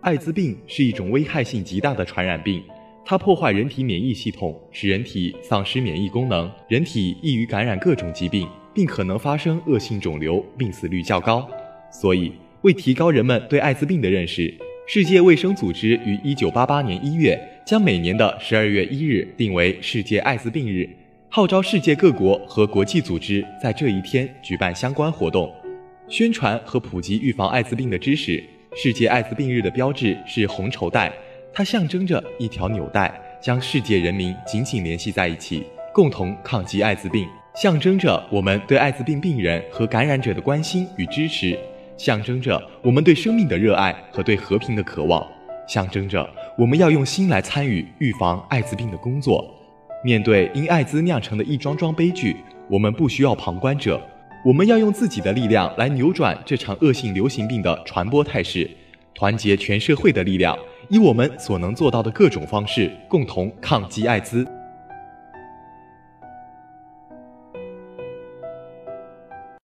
艾滋病是一种危害性极大的传染病，它破坏人体免疫系统，使人体丧失免疫功能，人体易于感染各种疾病，并可能发生恶性肿瘤，病死率较高。所以，为提高人们对艾滋病的认识，世界卫生组织于一九八八年一月将每年的十二月一日定为世界艾滋病日，号召世界各国和国际组织在这一天举办相关活动，宣传和普及预防艾滋病的知识。世界艾滋病日的标志是红绸带，它象征着一条纽带，将世界人民紧紧联系在一起，共同抗击艾滋病，象征着我们对艾滋病病人和感染者的关心与支持，象征着我们对生命的热爱和对和平的渴望，象征着我们要用心来参与预防艾滋病的工作。面对因艾滋酿成的一桩桩悲剧，我们不需要旁观者。我们要用自己的力量来扭转这场恶性流行病的传播态势，团结全社会的力量，以我们所能做到的各种方式，共同抗击艾滋。